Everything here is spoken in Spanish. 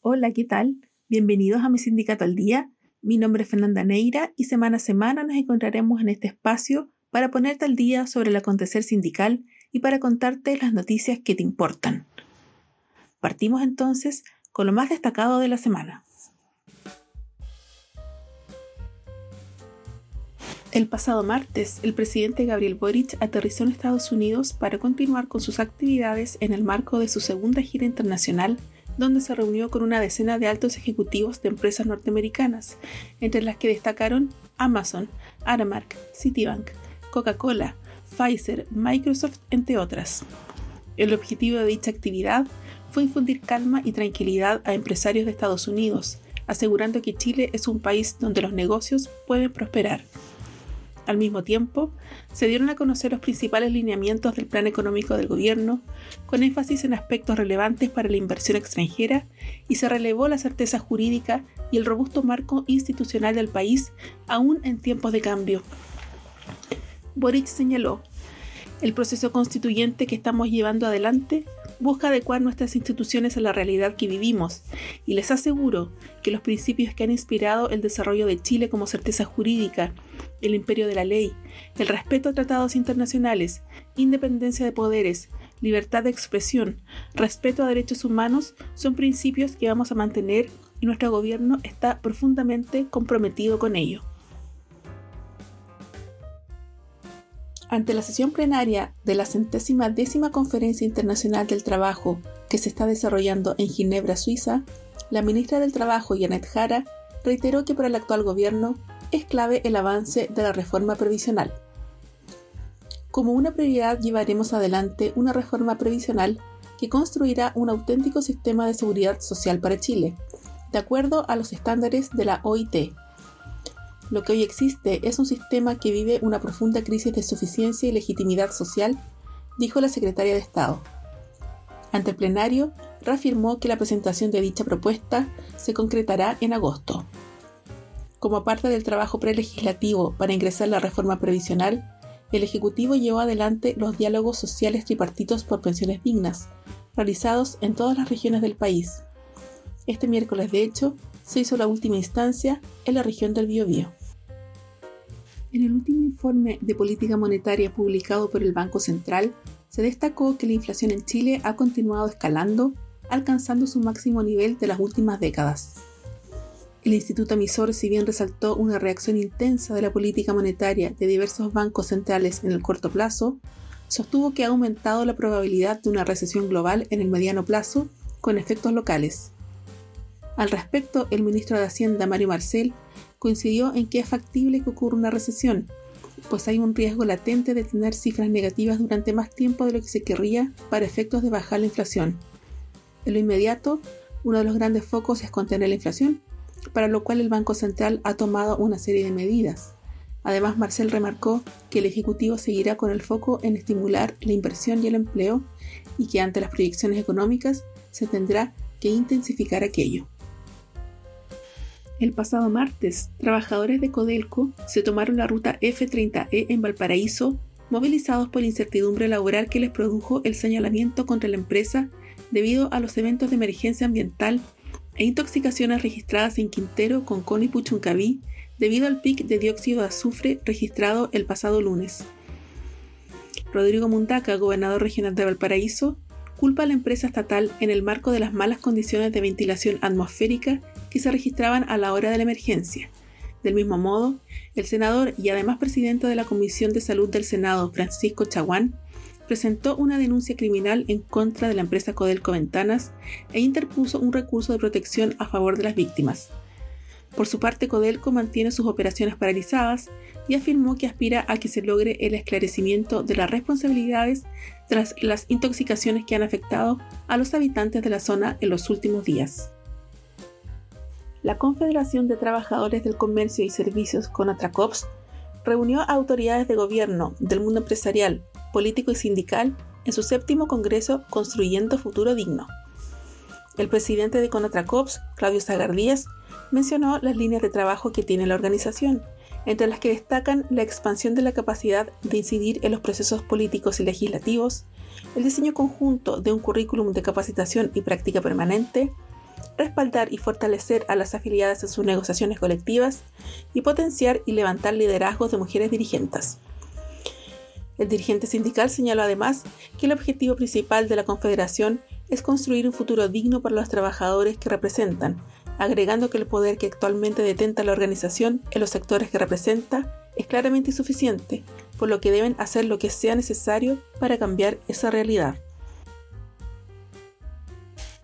Hola, ¿qué tal? Bienvenidos a mi sindicato al día. Mi nombre es Fernanda Neira y semana a semana nos encontraremos en este espacio para ponerte al día sobre el acontecer sindical y para contarte las noticias que te importan. Partimos entonces con lo más destacado de la semana. El pasado martes, el presidente Gabriel Boric aterrizó en Estados Unidos para continuar con sus actividades en el marco de su segunda gira internacional, donde se reunió con una decena de altos ejecutivos de empresas norteamericanas, entre las que destacaron Amazon, Aramark, Citibank, Coca-Cola, Pfizer, Microsoft, entre otras. El objetivo de dicha actividad fue infundir calma y tranquilidad a empresarios de Estados Unidos, asegurando que Chile es un país donde los negocios pueden prosperar. Al mismo tiempo, se dieron a conocer los principales lineamientos del plan económico del gobierno, con énfasis en aspectos relevantes para la inversión extranjera, y se relevó la certeza jurídica y el robusto marco institucional del país, aún en tiempos de cambio. Boric señaló, el proceso constituyente que estamos llevando adelante busca adecuar nuestras instituciones a la realidad que vivimos y les aseguro que los principios que han inspirado el desarrollo de Chile como certeza jurídica, el imperio de la ley, el respeto a tratados internacionales, independencia de poderes, libertad de expresión, respeto a derechos humanos son principios que vamos a mantener y nuestro gobierno está profundamente comprometido con ello. Ante la sesión plenaria de la centésima décima Conferencia Internacional del Trabajo que se está desarrollando en Ginebra, Suiza, la ministra del Trabajo, Janet Jara, reiteró que para el actual gobierno es clave el avance de la reforma previsional. Como una prioridad llevaremos adelante una reforma previsional que construirá un auténtico sistema de seguridad social para Chile, de acuerdo a los estándares de la OIT, lo que hoy existe es un sistema que vive una profunda crisis de suficiencia y legitimidad social, dijo la secretaria de Estado. Ante el plenario, reafirmó que la presentación de dicha propuesta se concretará en agosto. Como parte del trabajo prelegislativo para ingresar la reforma previsional, el Ejecutivo llevó adelante los diálogos sociales tripartitos por pensiones dignas, realizados en todas las regiones del país. Este miércoles, de hecho, se hizo la última instancia en la región del Biobío. En el último informe de política monetaria publicado por el Banco Central, se destacó que la inflación en Chile ha continuado escalando, alcanzando su máximo nivel de las últimas décadas. El instituto emisor, si bien resaltó una reacción intensa de la política monetaria de diversos bancos centrales en el corto plazo, sostuvo que ha aumentado la probabilidad de una recesión global en el mediano plazo con efectos locales. Al respecto, el ministro de Hacienda, Mario Marcel, coincidió en que es factible que ocurra una recesión, pues hay un riesgo latente de tener cifras negativas durante más tiempo de lo que se querría para efectos de bajar la inflación. En lo inmediato, uno de los grandes focos es contener la inflación, para lo cual el Banco Central ha tomado una serie de medidas. Además, Marcel remarcó que el Ejecutivo seguirá con el foco en estimular la inversión y el empleo y que ante las proyecciones económicas se tendrá que intensificar aquello. El pasado martes, trabajadores de Codelco se tomaron la ruta F30E en Valparaíso, movilizados por la incertidumbre laboral que les produjo el señalamiento contra la empresa debido a los eventos de emergencia ambiental e intoxicaciones registradas en Quintero, Concón y Puchuncaví debido al pic de dióxido de azufre registrado el pasado lunes. Rodrigo Mundaca, gobernador regional de Valparaíso, culpa a la empresa estatal en el marco de las malas condiciones de ventilación atmosférica que se registraban a la hora de la emergencia. Del mismo modo, el senador y además presidente de la Comisión de Salud del Senado, Francisco Chaguán, presentó una denuncia criminal en contra de la empresa Codelco Ventanas e interpuso un recurso de protección a favor de las víctimas. Por su parte, Codelco mantiene sus operaciones paralizadas y afirmó que aspira a que se logre el esclarecimiento de las responsabilidades tras las intoxicaciones que han afectado a los habitantes de la zona en los últimos días. La Confederación de Trabajadores del Comercio y Servicios, CONATRACOPS, reunió a autoridades de gobierno, del mundo empresarial, político y sindical en su séptimo Congreso Construyendo Futuro Digno. El presidente de CONATRACOPS, Claudio Zagardías, mencionó las líneas de trabajo que tiene la organización entre las que destacan la expansión de la capacidad de incidir en los procesos políticos y legislativos, el diseño conjunto de un currículum de capacitación y práctica permanente, respaldar y fortalecer a las afiliadas en sus negociaciones colectivas y potenciar y levantar liderazgos de mujeres dirigentes. El dirigente sindical señaló además que el objetivo principal de la Confederación es construir un futuro digno para los trabajadores que representan, agregando que el poder que actualmente detenta la organización en los sectores que representa es claramente insuficiente, por lo que deben hacer lo que sea necesario para cambiar esa realidad.